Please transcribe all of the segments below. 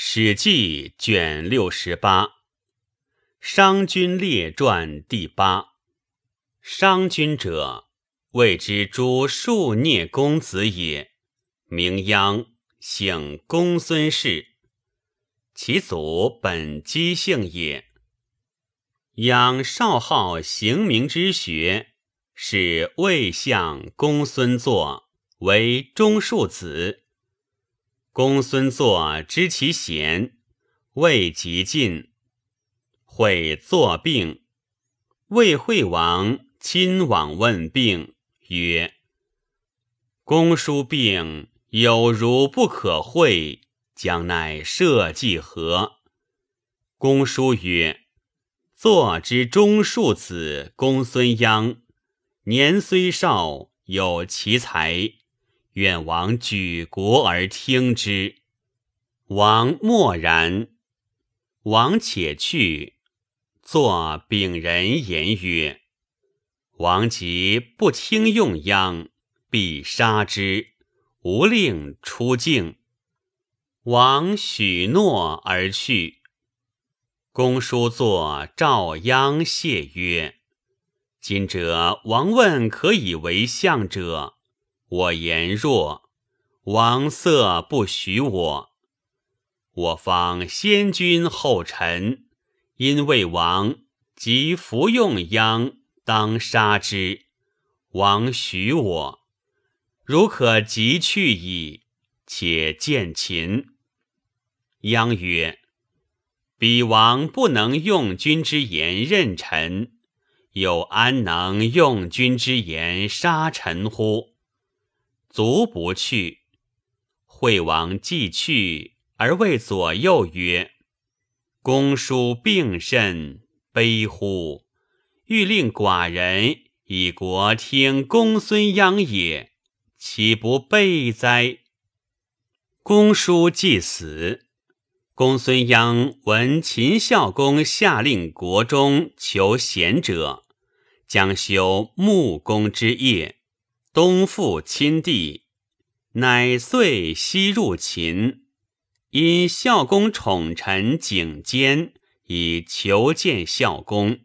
史记卷六十八，《商君列传》第八。商君者，谓之诸庶孽公子也，名鞅，姓公孙氏。其祖本姬姓也。鞅少好刑名之学，使魏相公孙祚为中庶子。公孙祚知其贤，未及进，会作病。魏惠王亲往问病，曰：“公叔病有如不可会，将乃社稷何？”公叔曰：“祚之中庶子公孙鞅，年虽少，有奇才。”愿王举国而听之。王默然。王且去，作丙人言曰：“王即不听用鞅，必杀之，无令出境。”王许诺而去。公叔作赵鞅谢曰：“今者王问可以为相者。”我言若，王色不许我。我方先君后臣，因魏王即服用鞅，当杀之。王许我，如可即去矣。且见秦。鞅曰：“彼王不能用君之言任臣，又安能用君之言杀臣乎？”卒不去，惠王既去，而谓左右曰：“公叔病甚，悲乎！欲令寡人以国听公孙鞅也，岂不备哉？”公叔既死，公孙鞅闻秦孝公下令国中求贤者，将修木工之业。东复亲弟，乃遂西入秦。因孝公宠臣景监，以求见孝公。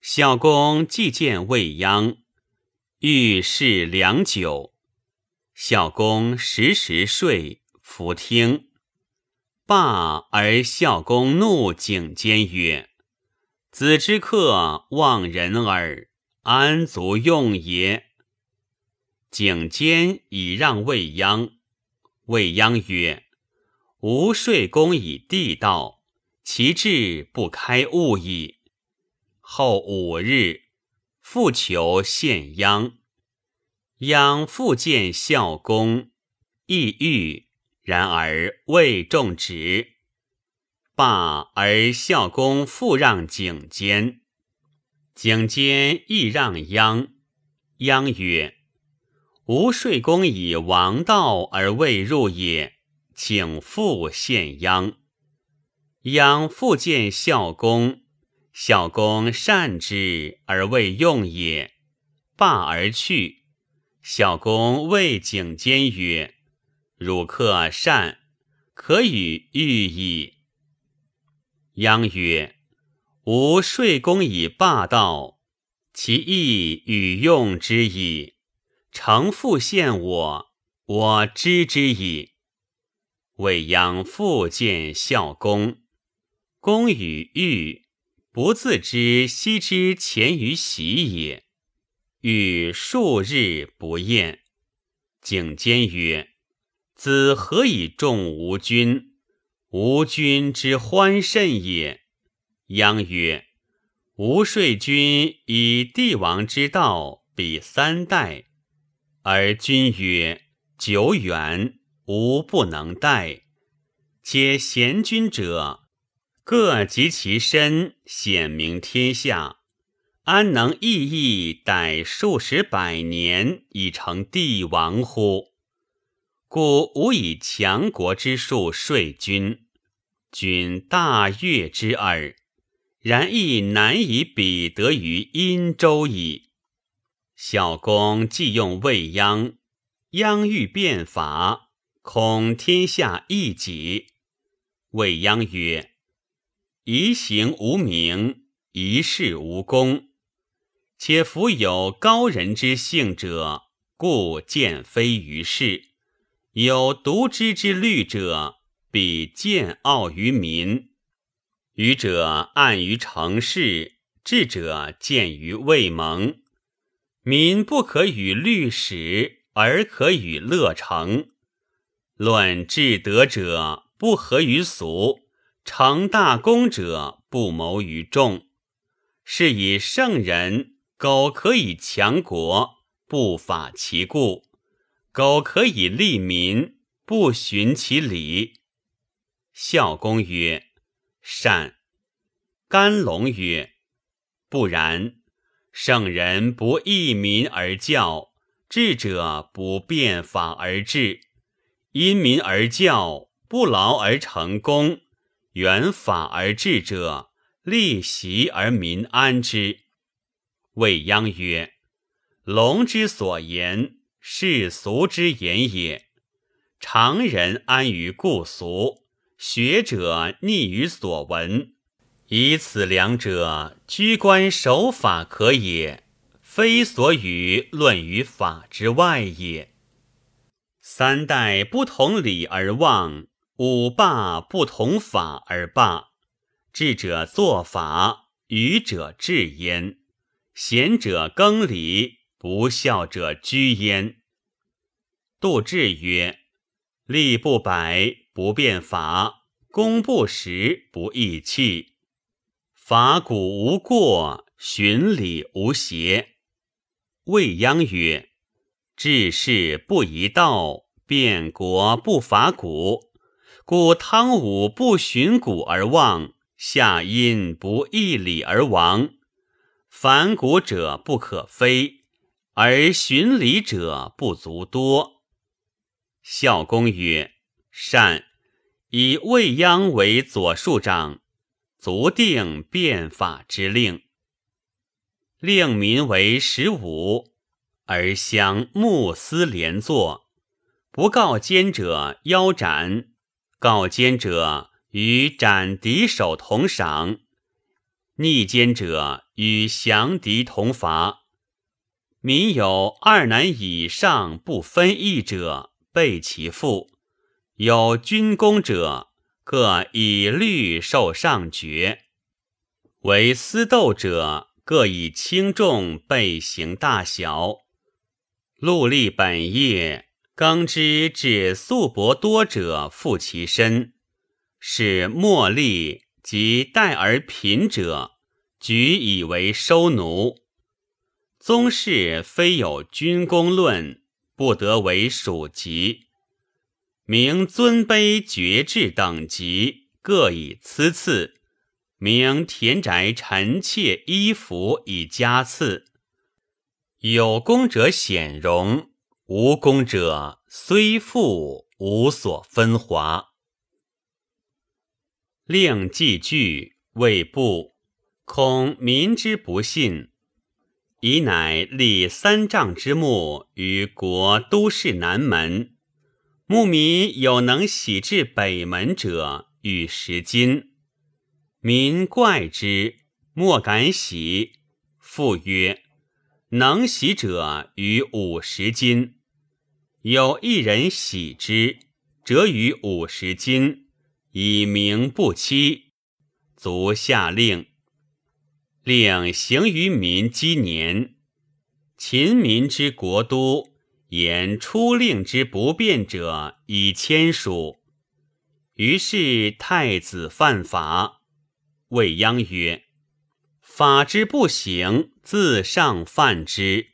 孝公既见未央，欲试良久。孝公时时睡，弗听。罢而孝公怒景监曰：“子之客忘人耳，安足用也？”景监以让未央，未央曰：“吾睡公以地道，其志不开物矣。”后五日，复求献央，央复见孝公，亦欲，然而未中旨。罢而孝公复让景监，景监亦让央，央曰：吾睡公以王道而未入也，请复献鞅。鞅复见孝公，孝公善之而未用也，罢而去。孝公谓景监曰：“汝客善，可与御矣。”鞅曰：“吾睡公以霸道，其意与用之矣。”诚复献我，我知之矣。未央复见孝公，公与欲不自知昔之前于喜也。欲数日不厌。景监曰：“子何以重吾君？吾君之欢甚也。”鞅曰：“吾睡君以帝王之道，比三代。”而君曰：“久远，吾不能待。且贤君者，各及其身，显明天下，安能义义逮数十百年以成帝王乎？故吾以强国之术说君，君大悦之耳。然亦难以比得于殷周矣。”孝公既用未央，央欲变法，恐天下异己，未央曰：“一行无名，一事无功。且夫有高人之性者，故见非于世；有独知之虑者，必见傲于民。愚者暗于成事，智者见于未萌。民不可与律史，而可与乐成。论至德者。”不合于俗，成大功者不谋于众。是以圣人苟可以强国，不法其故；苟可以利民，不循其理。孝公曰：“善。”甘龙曰：“不然。圣人不义民而教，智者不变法而治，因民而教。”不劳而成功，远法而治者，利习而民安之。未央曰：“龙之所言，世俗之言也。常人安于故俗，学者逆于所闻。以此两者，居官守法可也，非所与论于法之外也。三代不同礼而望。”五霸不同法而罢，智者作法，愚者治焉；贤者更礼，不孝者居焉。杜志曰：“利不百，不变法；功不实，不易器。法古无过，循礼无邪。”未央曰：“治世不宜道，变国不伐古。”故汤武不循古而忘，夏殷不义礼而亡。反古者不可非，而循礼者不足多。孝公曰：“善。”以未央为左庶长，足定变法之令，令民为十五，而相穆司连坐，不告奸者腰斩。告奸者与斩敌手同赏，逆奸者与降敌同罚。民有二男以上不分义者，备其父；有军功者，各以律受上爵；为私斗者，各以轻重备行大小。戮力本业。刚之至素帛多者，负其身；是莫利及待而贫者，举以为收奴。宗室非有军功论，不得为属籍。名尊卑爵制等级，各以资次。名田宅臣妾衣服以加赐。有功者显荣。无功者虽富无所分华，令既惧未布，恐民之不信，以乃立三丈之木于国都市南门。牧民有能喜至北门者，与十金。民怪之，莫敢喜。复曰：能喜者于五十金。有一人喜之，折于五十金，以名不期。卒下令，令行于民积年。秦民之国都，言出令之不变者以签署。于是太子犯法，未央曰：“法之不行，自上犯之，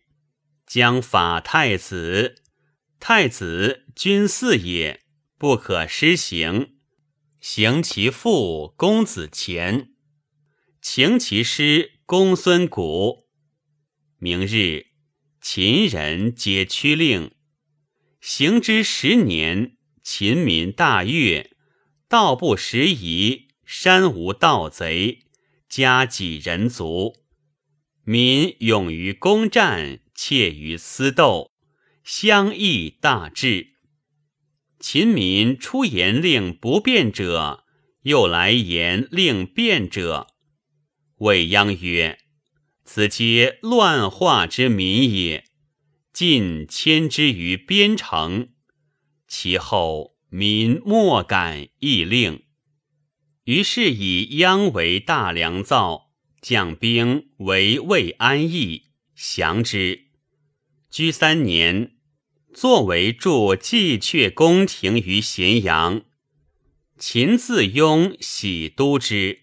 将法太子。”太子君嗣也，不可施行。行其父公子虔，请其师公孙贾。明日，秦人皆趋令。行之十年，秦民大悦，道不拾遗，山无盗贼，家几人足。民勇于攻战，怯于私斗。相异大治。秦民出言令不变者，又来言令变者。未央曰：“此皆乱化之民也。尽迁之于边城，其后民莫敢议令。于是以央为大良造，将兵为魏安邑，降之。居三年，作为筑祭阙宫廷于咸阳。秦自雍喜都之。”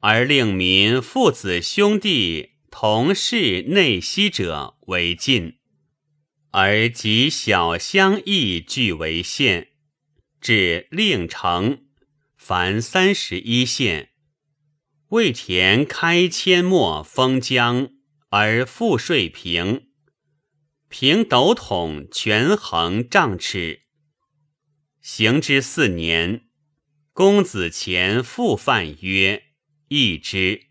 而令民父子兄弟同事内息者为禁，而及小乡邑俱为县，至令城，凡三十一县。魏田开阡陌封疆，而赋税平，平斗统权衡丈尺。行之四年，公子虔复犯曰。义之，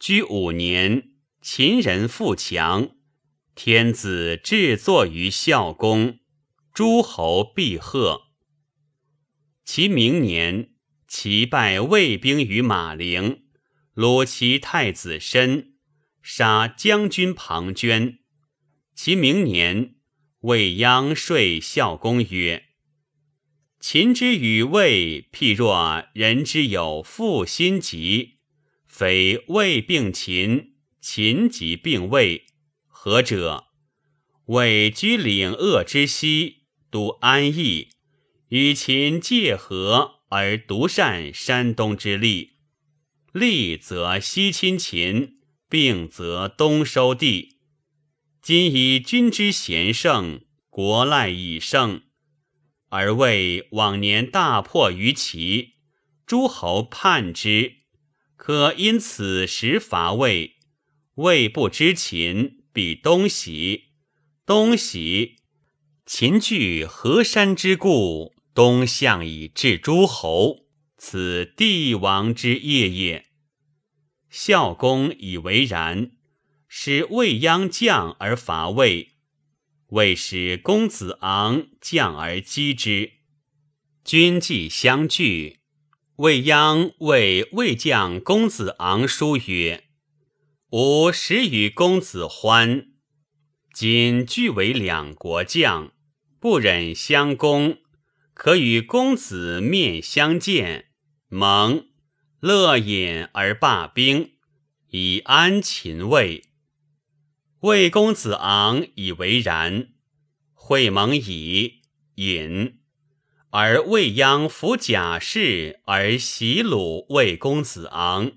居五年，秦人富强，天子制作于孝公，诸侯必贺。其明年，齐败魏兵于马陵，虏其太子申，杀将军庞涓。其明年，魏鞅说孝公曰：“秦之与魏，譬若人之有负心疾。”非魏病秦，秦即并魏，何者？魏居岭鄂之西，独安邑，与秦界河，而独善山东之利。利则西侵秦，病则东收地。今以君之贤胜，国赖以胜，而魏往年大破于齐，诸侯叛之。可因此时伐魏，魏不知秦，必东袭。东袭，秦据河山之固，东向以制诸侯，此帝王之业也。孝公以为然，使未央将而伐魏，为使公子昂将而击之，君既相拒。未央为魏将公子昂书曰：“吾时与公子欢，今俱为两国将，不忍相攻，可与公子面相见，盟乐饮而罢兵，以安秦魏。”魏公子昂以为然，会盟以隐。而未央服贾氏而袭鲁魏公子昂，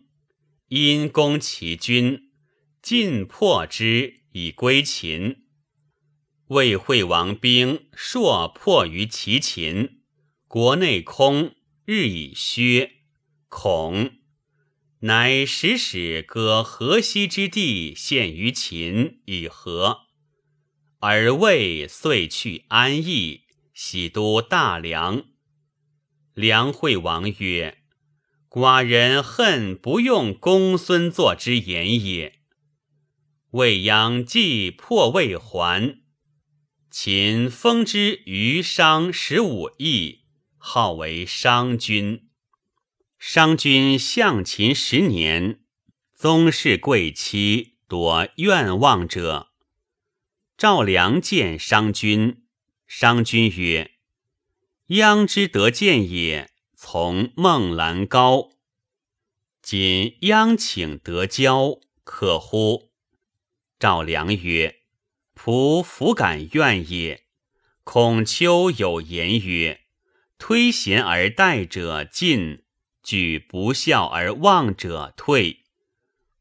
因攻其军，尽破之以归秦。魏惠王兵硕破于齐秦，国内空，日以削，恐，乃使使割河西之地献于秦以和，而魏遂去安邑。喜都大梁，梁惠王曰：“寡人恨不用公孙痤之言也。”未央既破魏还，秦封之于商十五邑，号为商君。商君向秦十年，宗室贵戚多愿望者。赵良见商君。商君曰：“央之得见也，从孟兰高。今央请得交，可乎？”赵良曰：“仆弗敢怨也。孔丘有言曰：‘推贤而待者进，举不孝而望者退。’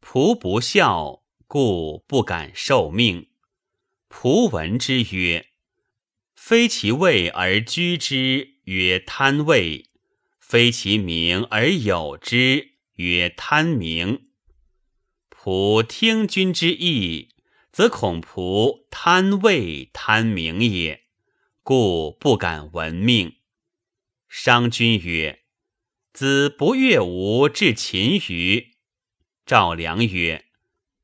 仆不孝，故不敢受命。仆闻之曰。”非其位而居之，曰贪位；非其名而有之，曰贪名。仆听君之意，则恐仆贪位贪名也，故不敢闻命。商君曰：“子不悦吾至秦于？”赵良曰：“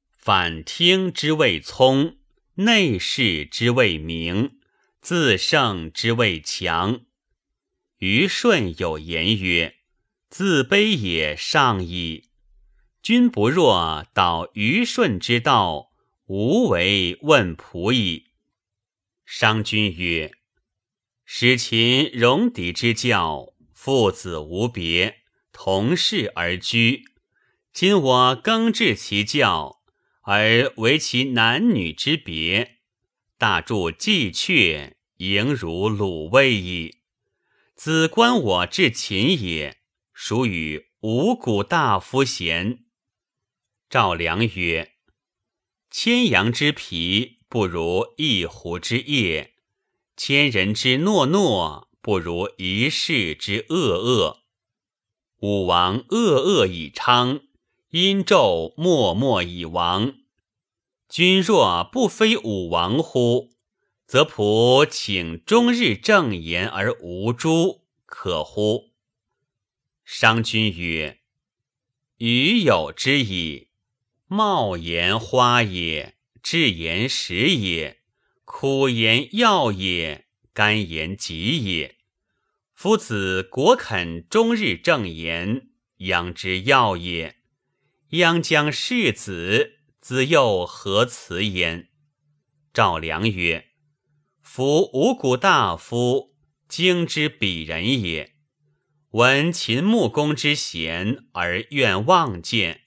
反听之谓聪，内视之谓明。”自胜之谓强。虞舜有言曰：“自卑也上矣。君不若导虞舜之道，无为问仆矣。商君曰：“使秦戎狄之教，父子无别，同室而居。今我更治其教，而为其男女之别，大助季阙，盈如鲁卫矣。子观我至秦也，属与五谷大夫贤。”赵良曰：“千羊之皮不如一狐之腋，千人之诺诺不如一世之恶恶。武王恶恶以昌，殷纣默默以亡。君若不非武王乎？则仆请终日正言而无诛，可乎？”商君曰：“余有之矣。”茂言花也，至言食也，苦言药也，甘言疾也。夫子果肯终日正言，养之要也。央将世子，子又何辞焉？赵良曰：“夫五谷大夫，经之鄙人也。闻秦穆公之贤，而愿望见。”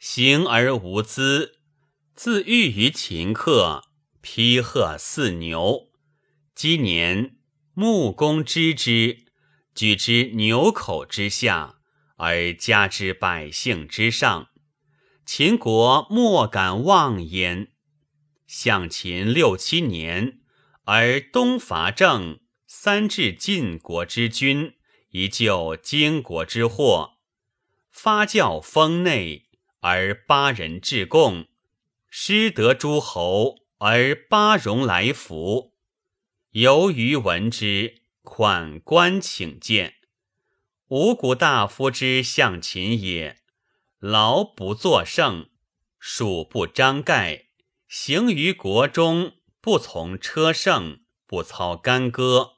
行而无资，自喻于秦客，披鹤似牛。今年穆公知之，举之牛口之下，而加之百姓之上。秦国莫敢妄焉。向秦六七年，而东伐郑，三至晋国之君，以救荆国之祸，发教封内。而八人至贡，失得诸侯，而八戎来服。由于闻之，款官请见。五谷大夫之向秦也，劳不作胜，属不张盖，行于国中，不从车胜，不操干戈，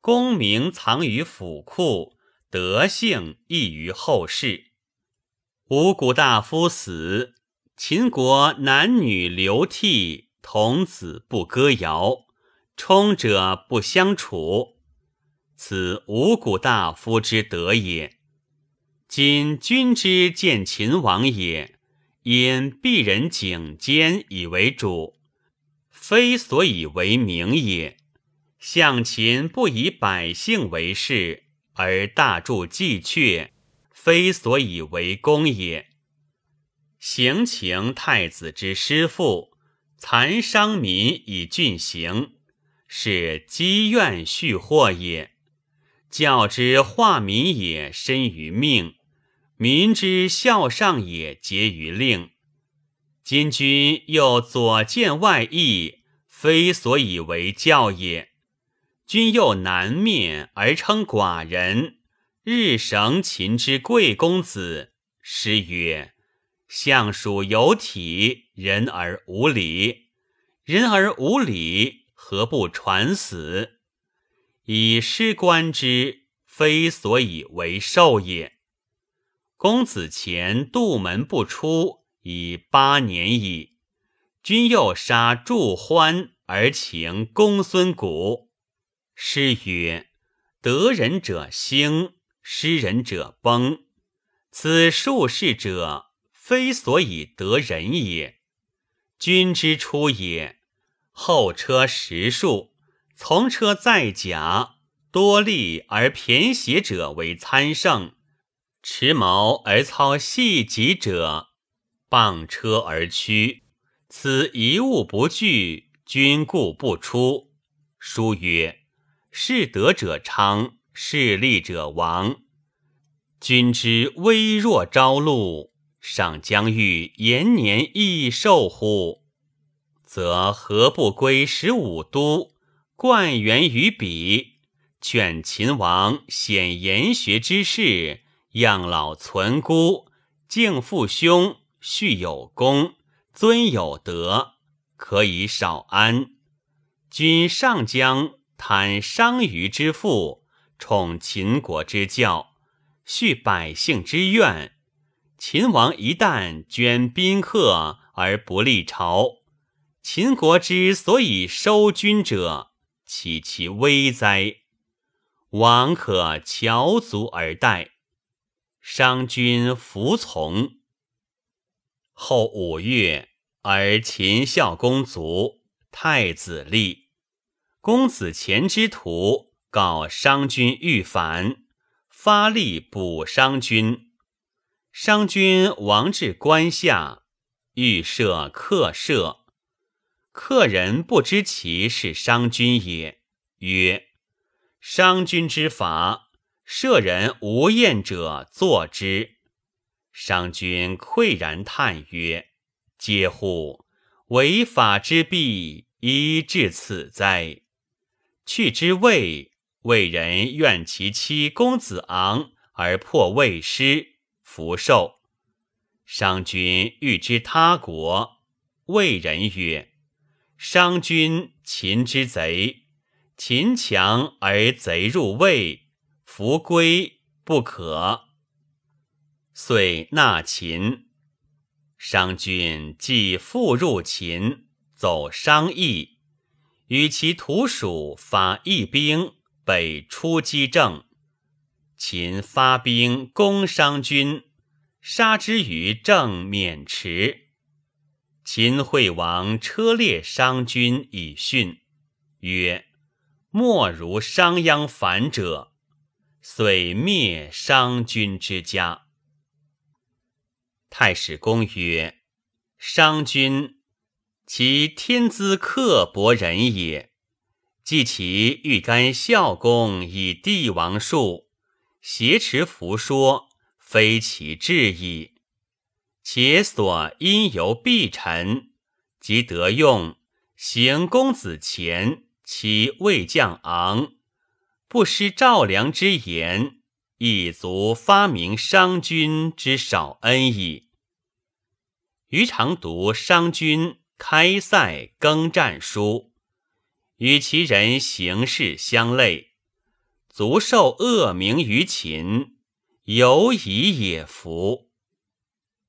功名藏于府库，德性溢于后世。五谷大夫死，秦国男女流涕，童子不歌谣，冲者不相处，此五谷大夫之德也。今君之见秦王也，因鄙人颈坚以为主，非所以为名也。向秦不以百姓为事，而大助季阙。非所以为公也。行情太子之师父，残伤民以郡行，是积怨蓄祸也。教之化民也，深于命；民之孝上也，结于令。今君又左见外义，非所以为教也。君又南面而称寡人。日绳秦之贵公子，诗曰：“相属有体，人而无礼。人而无礼，何不传死？以诗观之，非所以为寿也。公子虔杜门不出，已八年矣。君又杀祝欢，而请公孙贾。诗曰：得人者兴。”失人者崩，此术士者，非所以得人也。君之出也，后车十数，从车载甲，多利而骈写者为参胜，持矛而操细戟者，傍车而趋。此一物不惧，君故不出。书曰：士德者昌。势利者亡，君之微弱朝露，尚将欲延年益寿乎？则何不归十五都，冠元于彼？劝秦王显言学之士，养老存孤，敬父兄，续有功，尊有德，可以少安。君上将贪商于之富。宠秦国之教，续百姓之愿。秦王一旦捐宾客而不立朝，秦国之所以收军者，岂其危哉？王可翘足而待，商君服从。后五月，而秦孝公卒，太子立。公子虔之徒告商君欲反，发力补商君。商君王至关下，欲设客舍。客人不知其是商君也，曰：“商君之法，舍人无厌者坐之。”商君喟然叹曰：“嗟乎！违法之弊，宜至此哉！”去之魏，魏人怨其妻公子昂而破魏师，福寿。商君欲之他国，魏人曰：“商君秦之贼，秦强而贼入魏，弗归不可。”遂纳秦。商君既复入秦，走商邑。与其徒属发义兵北出击郑，秦发兵攻商君，杀之于郑渑池。秦惠王车裂商君以训，曰：“莫如商鞅反者。”遂灭商君之家。太史公曰：“商君。”其天资刻薄人也，既其欲干孝公以帝王术，挟持符说，非其志矣。且所因由必臣，即得用，行公子虔，其未将昂，不失赵良之言，亦足发明商君之少恩矣。余常读商君。开塞耕战书，与其人行事相类，足受恶名于秦，犹以也服。